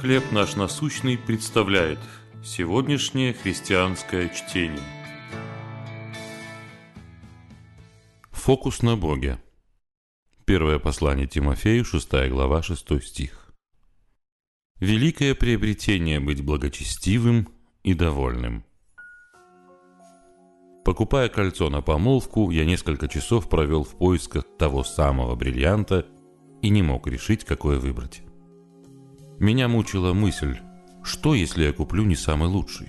«Хлеб наш насущный» представляет сегодняшнее христианское чтение. Фокус на Боге. Первое послание Тимофею, 6 глава, 6 стих. Великое приобретение быть благочестивым и довольным. Покупая кольцо на помолвку, я несколько часов провел в поисках того самого бриллианта и не мог решить, какое выбрать. Меня мучила мысль, что если я куплю не самый лучший?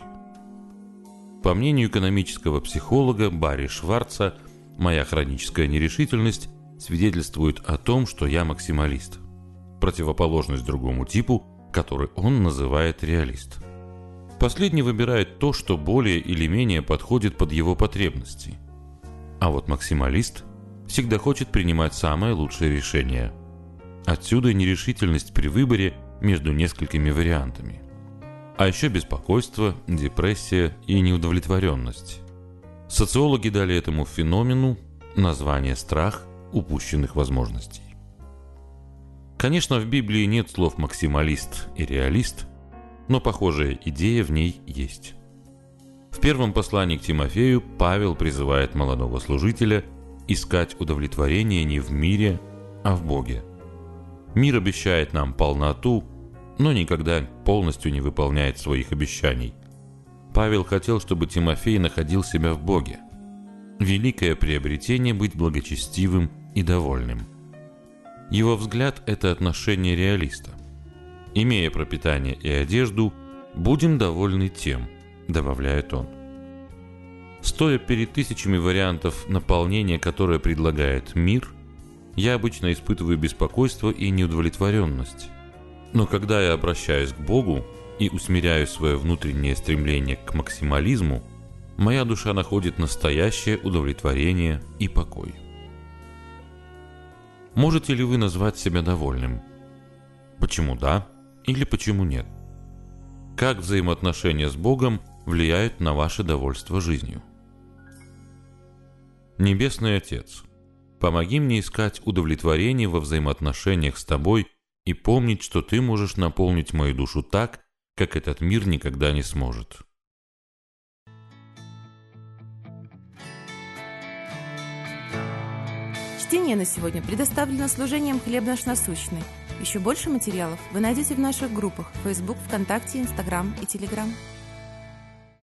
По мнению экономического психолога Барри Шварца, моя хроническая нерешительность свидетельствует о том, что я максималист. Противоположность другому типу, который он называет реалист. Последний выбирает то, что более или менее подходит под его потребности. А вот максималист всегда хочет принимать самое лучшее решение. Отсюда нерешительность при выборе – между несколькими вариантами. А еще беспокойство, депрессия и неудовлетворенность. Социологи дали этому феномену название «страх упущенных возможностей». Конечно, в Библии нет слов «максималист» и «реалист», но похожая идея в ней есть. В первом послании к Тимофею Павел призывает молодого служителя искать удовлетворение не в мире, а в Боге – Мир обещает нам полноту, но никогда полностью не выполняет своих обещаний. Павел хотел, чтобы Тимофей находил себя в Боге. Великое приобретение быть благочестивым и довольным. Его взгляд – это отношение реалиста. Имея пропитание и одежду, будем довольны тем, добавляет он. Стоя перед тысячами вариантов наполнения, которые предлагает мир – я обычно испытываю беспокойство и неудовлетворенность. Но когда я обращаюсь к Богу и усмиряю свое внутреннее стремление к максимализму, моя душа находит настоящее удовлетворение и покой. Можете ли вы назвать себя довольным? Почему да или почему нет? Как взаимоотношения с Богом влияют на ваше довольство жизнью? Небесный Отец, Помоги мне искать удовлетворение во взаимоотношениях с тобой и помнить, что ты можешь наполнить мою душу так, как этот мир никогда не сможет. Чтение на сегодня предоставлено служением «Хлеб наш насущный». Еще больше материалов вы найдете в наших группах Facebook, ВКонтакте, Инстаграм и Телеграм.